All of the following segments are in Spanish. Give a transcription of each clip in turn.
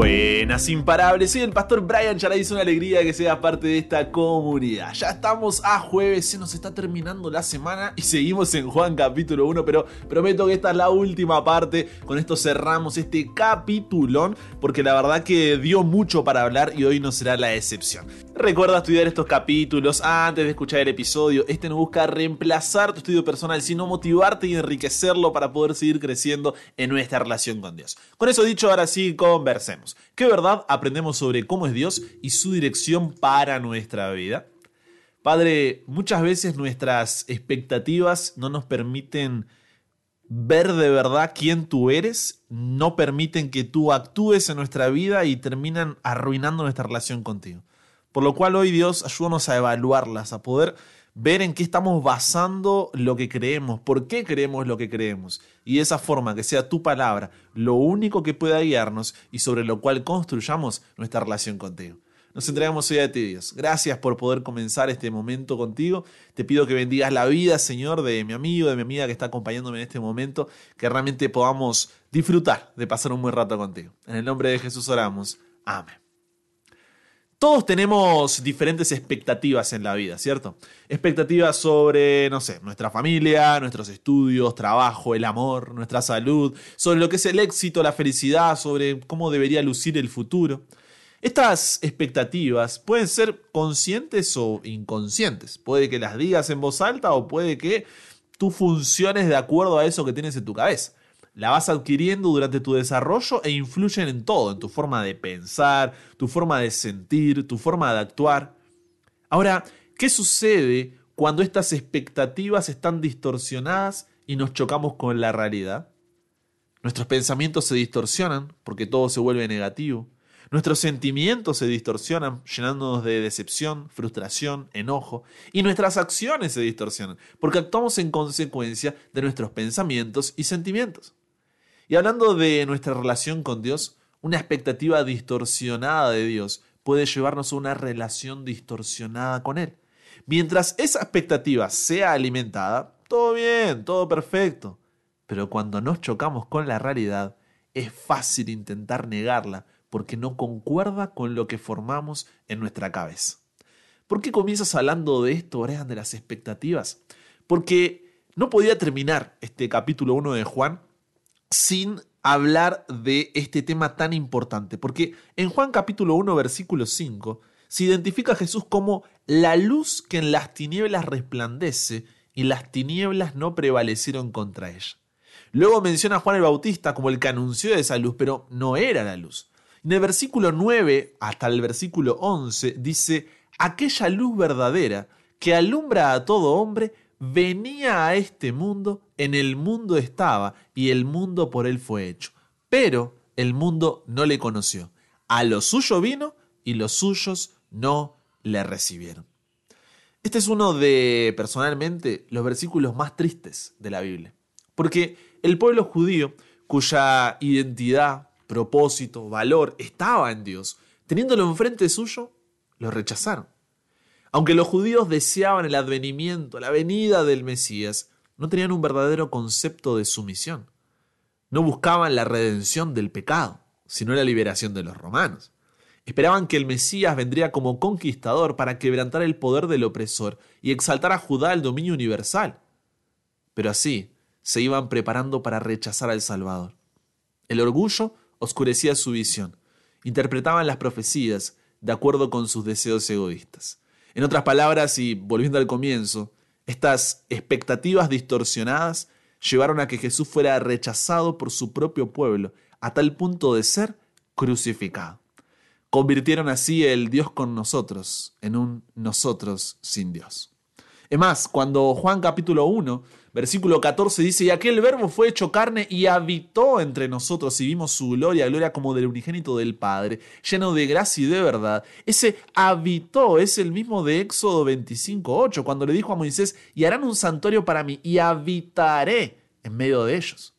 Buenas imparables, soy el pastor Brian Charay, es una alegría que sea parte de esta comunidad. Ya estamos a jueves, se nos está terminando la semana y seguimos en Juan capítulo 1, pero prometo que esta es la última parte, con esto cerramos este capitulón, porque la verdad que dio mucho para hablar y hoy no será la excepción. Recuerda estudiar estos capítulos antes de escuchar el episodio, este no busca reemplazar tu estudio personal, sino motivarte y enriquecerlo para poder seguir creciendo en nuestra relación con Dios. Con eso dicho, ahora sí, conversemos. ¿Qué verdad aprendemos sobre cómo es Dios y su dirección para nuestra vida? Padre, muchas veces nuestras expectativas no nos permiten ver de verdad quién tú eres, no permiten que tú actúes en nuestra vida y terminan arruinando nuestra relación contigo. Por lo cual hoy Dios ayúdanos a evaluarlas, a poder ver en qué estamos basando lo que creemos, por qué creemos lo que creemos. Y de esa forma, que sea tu palabra lo único que pueda guiarnos y sobre lo cual construyamos nuestra relación contigo. Nos entregamos hoy a ti, Dios. Gracias por poder comenzar este momento contigo. Te pido que bendigas la vida, Señor, de mi amigo, de mi amiga que está acompañándome en este momento, que realmente podamos disfrutar de pasar un buen rato contigo. En el nombre de Jesús oramos. Amén. Todos tenemos diferentes expectativas en la vida, ¿cierto? Expectativas sobre, no sé, nuestra familia, nuestros estudios, trabajo, el amor, nuestra salud, sobre lo que es el éxito, la felicidad, sobre cómo debería lucir el futuro. Estas expectativas pueden ser conscientes o inconscientes. Puede que las digas en voz alta o puede que tú funciones de acuerdo a eso que tienes en tu cabeza la vas adquiriendo durante tu desarrollo e influyen en todo, en tu forma de pensar, tu forma de sentir, tu forma de actuar. Ahora, ¿qué sucede cuando estas expectativas están distorsionadas y nos chocamos con la realidad? Nuestros pensamientos se distorsionan porque todo se vuelve negativo. Nuestros sentimientos se distorsionan, llenándonos de decepción, frustración, enojo, y nuestras acciones se distorsionan, porque actuamos en consecuencia de nuestros pensamientos y sentimientos. Y hablando de nuestra relación con Dios, una expectativa distorsionada de Dios puede llevarnos a una relación distorsionada con Él. Mientras esa expectativa sea alimentada, todo bien, todo perfecto. Pero cuando nos chocamos con la realidad, es fácil intentar negarla porque no concuerda con lo que formamos en nuestra cabeza. ¿Por qué comienzas hablando de esto, Orean, de las expectativas? Porque no podía terminar este capítulo 1 de Juan sin hablar de este tema tan importante, porque en Juan capítulo 1 versículo 5 se identifica a Jesús como la luz que en las tinieblas resplandece y las tinieblas no prevalecieron contra ella. Luego menciona a Juan el Bautista como el que anunció esa luz, pero no era la luz. En el versículo 9 hasta el versículo 11 dice, aquella luz verdadera que alumbra a todo hombre venía a este mundo, en el mundo estaba, y el mundo por él fue hecho. Pero el mundo no le conoció. A lo suyo vino, y los suyos no le recibieron. Este es uno de, personalmente, los versículos más tristes de la Biblia. Porque el pueblo judío, cuya identidad, propósito, valor estaba en Dios, teniéndolo enfrente suyo, lo rechazaron. Aunque los judíos deseaban el advenimiento, la venida del Mesías, no tenían un verdadero concepto de sumisión. No buscaban la redención del pecado, sino la liberación de los romanos. Esperaban que el Mesías vendría como conquistador para quebrantar el poder del opresor y exaltar a Judá al dominio universal. Pero así se iban preparando para rechazar al Salvador. El orgullo oscurecía su visión. Interpretaban las profecías de acuerdo con sus deseos egoístas. En otras palabras, y volviendo al comienzo, estas expectativas distorsionadas llevaron a que Jesús fuera rechazado por su propio pueblo, a tal punto de ser crucificado. Convirtieron así el Dios con nosotros en un nosotros sin Dios. Es más, cuando Juan capítulo 1 Versículo 14 dice, y aquel verbo fue hecho carne y habitó entre nosotros y vimos su gloria, gloria como del unigénito del Padre, lleno de gracia y de verdad. Ese habitó es el mismo de Éxodo 25.8, cuando le dijo a Moisés, y harán un santuario para mí y habitaré en medio de ellos.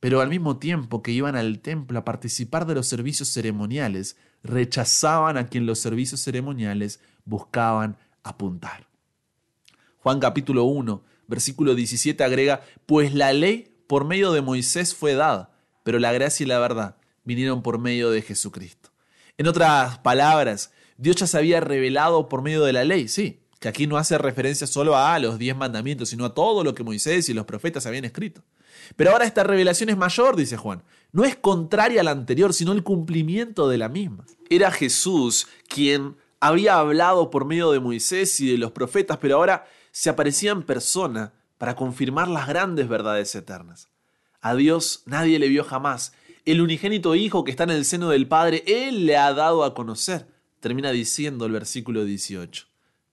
Pero al mismo tiempo que iban al templo a participar de los servicios ceremoniales, rechazaban a quien los servicios ceremoniales buscaban apuntar. Juan capítulo 1 Versículo 17 agrega, pues la ley por medio de Moisés fue dada, pero la gracia y la verdad vinieron por medio de Jesucristo. En otras palabras, Dios ya se había revelado por medio de la ley, sí, que aquí no hace referencia solo a los diez mandamientos, sino a todo lo que Moisés y los profetas habían escrito. Pero ahora esta revelación es mayor, dice Juan. No es contraria a la anterior, sino el cumplimiento de la misma. Era Jesús quien había hablado por medio de Moisés y de los profetas, pero ahora se aparecía en persona para confirmar las grandes verdades eternas. A Dios nadie le vio jamás. El unigénito Hijo que está en el seno del Padre, Él le ha dado a conocer. Termina diciendo el versículo 18.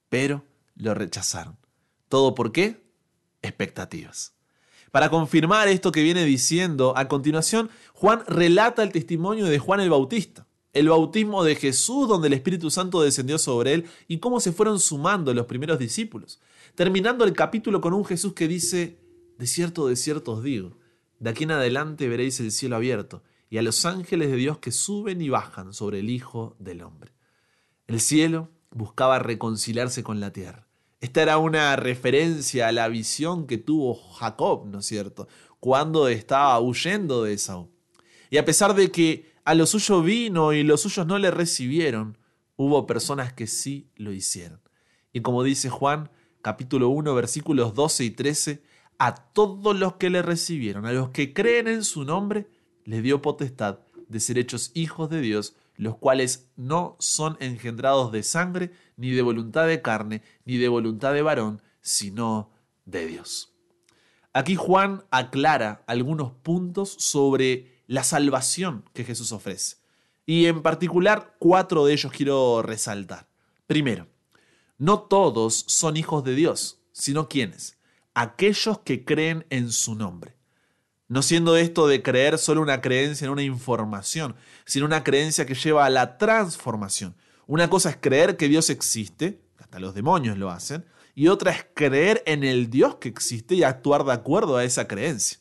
Pero lo rechazaron. ¿Todo por qué? Expectativas. Para confirmar esto que viene diciendo, a continuación, Juan relata el testimonio de Juan el Bautista, el bautismo de Jesús donde el Espíritu Santo descendió sobre él y cómo se fueron sumando los primeros discípulos, terminando el capítulo con un Jesús que dice, de cierto, de cierto os digo, de aquí en adelante veréis el cielo abierto y a los ángeles de Dios que suben y bajan sobre el Hijo del Hombre. El cielo buscaba reconciliarse con la tierra esta era una referencia a la visión que tuvo Jacob, ¿no es cierto?, cuando estaba huyendo de Esaú. Y a pesar de que a lo suyo vino y los suyos no le recibieron, hubo personas que sí lo hicieron. Y como dice Juan, capítulo 1, versículos 12 y 13, a todos los que le recibieron, a los que creen en su nombre, les dio potestad de ser hechos hijos de Dios, los cuales no son engendrados de sangre, ni de voluntad de carne, ni de voluntad de varón, sino de Dios. Aquí Juan aclara algunos puntos sobre la salvación que Jesús ofrece. Y en particular cuatro de ellos quiero resaltar. Primero, no todos son hijos de Dios, sino quienes, aquellos que creen en su nombre. No siendo esto de creer solo una creencia en una información, sino una creencia que lleva a la transformación. Una cosa es creer que Dios existe, hasta los demonios lo hacen, y otra es creer en el Dios que existe y actuar de acuerdo a esa creencia.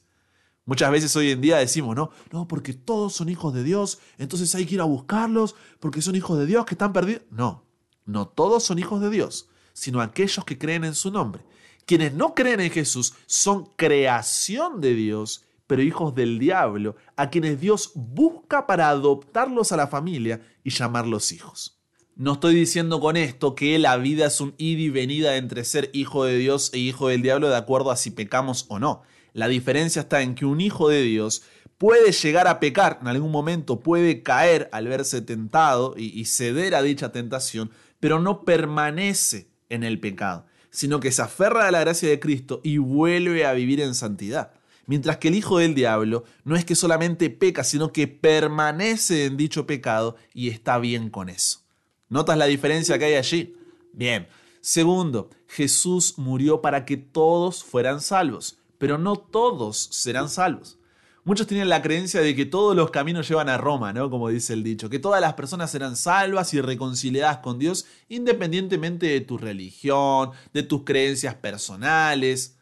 Muchas veces hoy en día decimos, no, no, porque todos son hijos de Dios, entonces hay que ir a buscarlos, porque son hijos de Dios que están perdidos. No, no todos son hijos de Dios, sino aquellos que creen en su nombre. Quienes no creen en Jesús son creación de Dios pero hijos del diablo, a quienes Dios busca para adoptarlos a la familia y llamarlos hijos. No estoy diciendo con esto que la vida es un ida y venida entre ser hijo de Dios e hijo del diablo de acuerdo a si pecamos o no. La diferencia está en que un hijo de Dios puede llegar a pecar, en algún momento puede caer al verse tentado y, ceder a dicha tentación, pero no permanece en el pecado, sino que se aferra a la gracia de Cristo y vuelve a vivir en santidad. Mientras que el hijo del diablo no es que solamente peca, sino que permanece en dicho pecado y está bien con eso. ¿Notas la diferencia que hay allí? Bien. Segundo, Jesús murió para que todos fueran salvos, pero no todos serán salvos. Muchos tienen la creencia de que todos los caminos llevan a Roma, ¿no? Como dice el dicho, que todas las personas serán salvas y reconciliadas con Dios independientemente de tu religión, de tus creencias personales.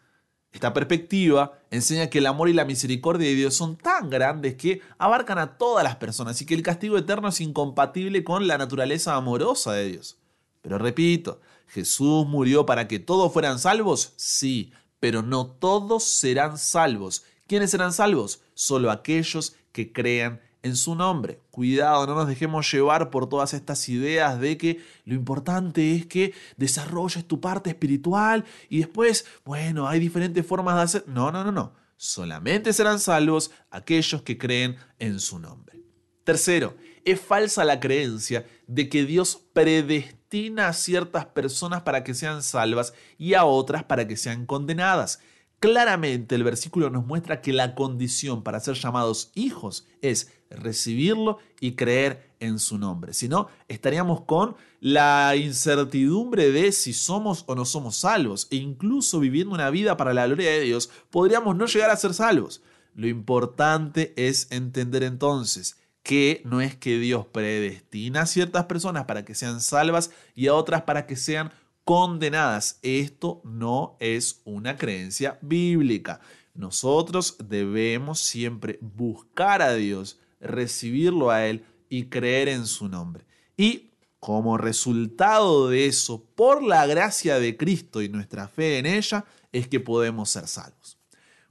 Esta perspectiva enseña que el amor y la misericordia de Dios son tan grandes que abarcan a todas las personas y que el castigo eterno es incompatible con la naturaleza amorosa de Dios. Pero repito, ¿Jesús murió para que todos fueran salvos? Sí, pero no todos serán salvos. ¿Quiénes serán salvos? Solo aquellos que crean en su nombre. Cuidado, no nos dejemos llevar por todas estas ideas de que lo importante es que desarrolles tu parte espiritual y después, bueno, hay diferentes formas de hacer. No, no, no, no. Solamente serán salvos aquellos que creen en su nombre. Tercero, es falsa la creencia de que Dios predestina a ciertas personas para que sean salvas y a otras para que sean condenadas. Claramente el versículo nos muestra que la condición para ser llamados hijos es recibirlo y creer en su nombre. Si no, estaríamos con la incertidumbre de si somos o no somos salvos. E incluso viviendo una vida para la gloria de Dios, podríamos no llegar a ser salvos. Lo importante es entender entonces que no es que Dios predestina a ciertas personas para que sean salvas y a otras para que sean condenadas. Esto no es una creencia bíblica. Nosotros debemos siempre buscar a Dios, recibirlo a Él y creer en su nombre. Y como resultado de eso, por la gracia de Cristo y nuestra fe en ella, es que podemos ser salvos.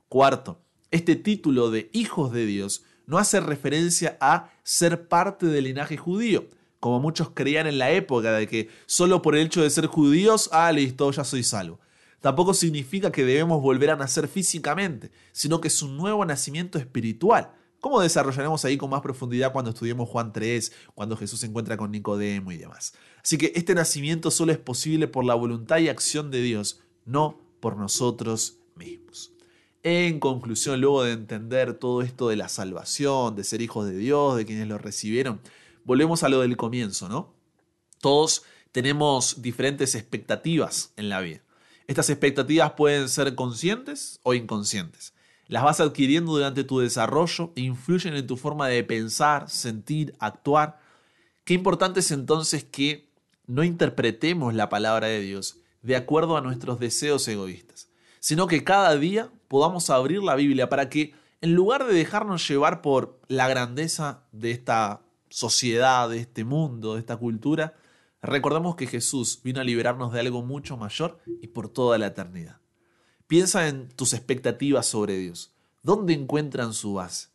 Cuarto, este título de hijos de Dios no hace referencia a ser parte del linaje judío, como muchos creían en la época de que solo por el hecho de ser judíos, ah, listo, ya soy salvo. Tampoco significa que debemos volver a nacer físicamente, sino que es un nuevo nacimiento espiritual. ¿Cómo desarrollaremos ahí con más profundidad cuando estudiemos Juan 3, cuando Jesús se encuentra con Nicodemo y demás? Así que este nacimiento solo es posible por la voluntad y acción de Dios, no por nosotros mismos. En conclusión, luego de entender todo esto de la salvación, de ser hijos de Dios, de quienes lo recibieron, volvemos a lo del comienzo, ¿no? Todos tenemos diferentes expectativas en la vida. Estas expectativas pueden ser conscientes o inconscientes. Las vas adquiriendo durante tu desarrollo e influyen en tu forma de pensar, sentir, actuar. Qué importante es entonces que no interpretemos la palabra de Dios de acuerdo a nuestros deseos egoístas, sino que cada día podamos abrir la Biblia para que en lugar de dejarnos llevar por la grandeza de esta sociedad, de este mundo, de esta cultura, recordemos que Jesús vino a liberarnos de algo mucho mayor y por toda la eternidad. Piensa en tus expectativas sobre Dios. ¿Dónde encuentran su base?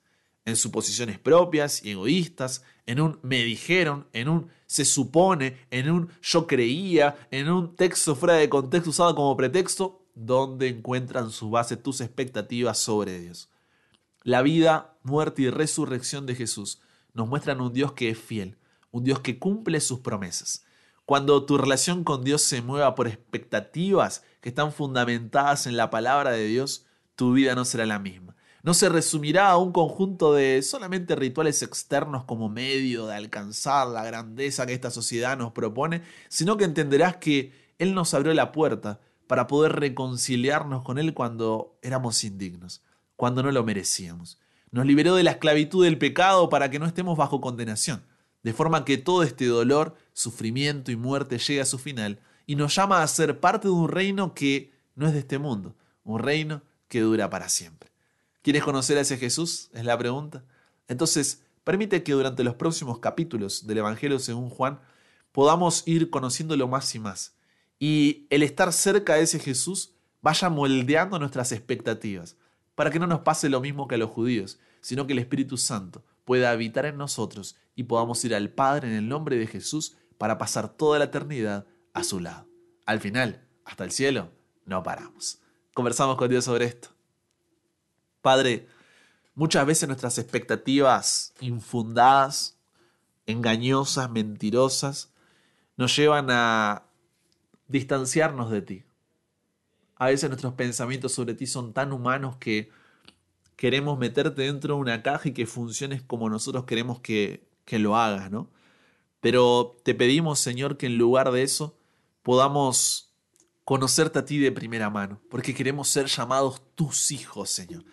En suposiciones propias y egoístas, en un me dijeron, en un se supone, en un yo creía, en un texto fuera de contexto usado como pretexto. ¿Dónde encuentran su base tus expectativas sobre Dios? La vida, muerte y resurrección de Jesús nos muestran un Dios que es fiel, un Dios que cumple sus promesas. Cuando tu relación con Dios se mueva por expectativas que están fundamentadas en la palabra de Dios, tu vida no será la misma. No se resumirá a un conjunto de solamente rituales externos como medio de alcanzar la grandeza que esta sociedad nos propone, sino que entenderás que Él nos abrió la puerta para poder reconciliarnos con Él cuando éramos indignos, cuando no lo merecíamos. Nos liberó de la esclavitud del pecado para que no estemos bajo condenación de forma que todo este dolor, sufrimiento y muerte llegue a su final y nos llama a ser parte de un reino que no es de este mundo, un reino que dura para siempre. ¿Quieres conocer a ese Jesús? Es la pregunta. Entonces, permite que durante los próximos capítulos del Evangelio según Juan podamos ir conociéndolo más y más. Y el estar cerca de ese Jesús vaya moldeando nuestras expectativas, para que no nos pase lo mismo que a los judíos, sino que el Espíritu Santo pueda habitar en nosotros y podamos ir al Padre en el nombre de Jesús para pasar toda la eternidad a su lado. Al final, hasta el cielo, no paramos. Conversamos con Dios sobre esto. Padre, muchas veces nuestras expectativas infundadas, engañosas, mentirosas, nos llevan a distanciarnos de ti. A veces nuestros pensamientos sobre ti son tan humanos que queremos meterte dentro de una caja y que funciones como nosotros queremos que, que lo hagas, ¿no? Pero te pedimos, Señor, que en lugar de eso podamos conocerte a ti de primera mano, porque queremos ser llamados tus hijos, Señor.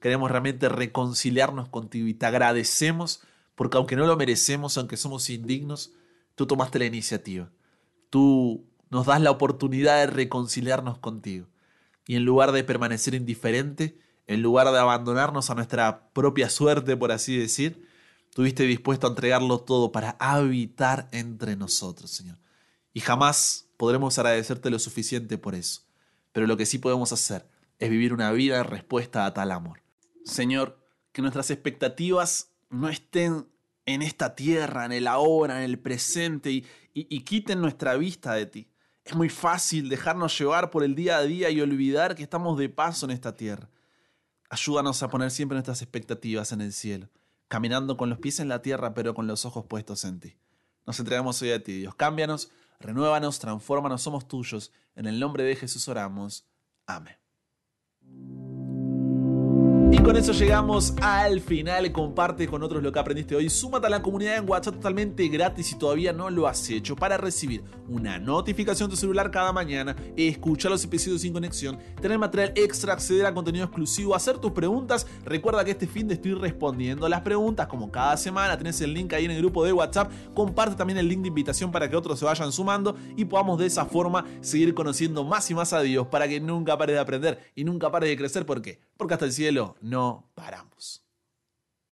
Queremos realmente reconciliarnos contigo y te agradecemos porque aunque no lo merecemos, aunque somos indignos, tú tomaste la iniciativa. Tú nos das la oportunidad de reconciliarnos contigo. Y en lugar de permanecer indiferente, en lugar de abandonarnos a nuestra propia suerte, por así decir, tuviste dispuesto a entregarlo todo para habitar entre nosotros, Señor. Y jamás podremos agradecerte lo suficiente por eso. Pero lo que sí podemos hacer es vivir una vida en respuesta a tal amor. Señor, que nuestras expectativas no estén en esta tierra, en el ahora, en el presente y, y quiten nuestra vista de ti. Es muy fácil dejarnos llevar por el día a día y olvidar que estamos de paso en esta tierra. Ayúdanos a poner siempre nuestras expectativas en el cielo, caminando con los pies en la tierra, pero con los ojos puestos en ti. Nos entregamos hoy a ti, Dios. Cámbianos, renuévanos, transfórmanos, somos tuyos. En el nombre de Jesús oramos. Amén. Con eso llegamos al final. Comparte con otros lo que aprendiste hoy. Súmate a la comunidad en WhatsApp totalmente gratis si todavía no lo has hecho para recibir una notificación de tu celular cada mañana, escuchar los episodios sin conexión, tener material extra, acceder a contenido exclusivo, hacer tus preguntas. Recuerda que este fin de estoy respondiendo las preguntas como cada semana. Tienes el link ahí en el grupo de WhatsApp. Comparte también el link de invitación para que otros se vayan sumando y podamos de esa forma seguir conociendo más y más a Dios para que nunca pares de aprender y nunca pares de crecer. ¿Por qué? Porque hasta el cielo no paramos.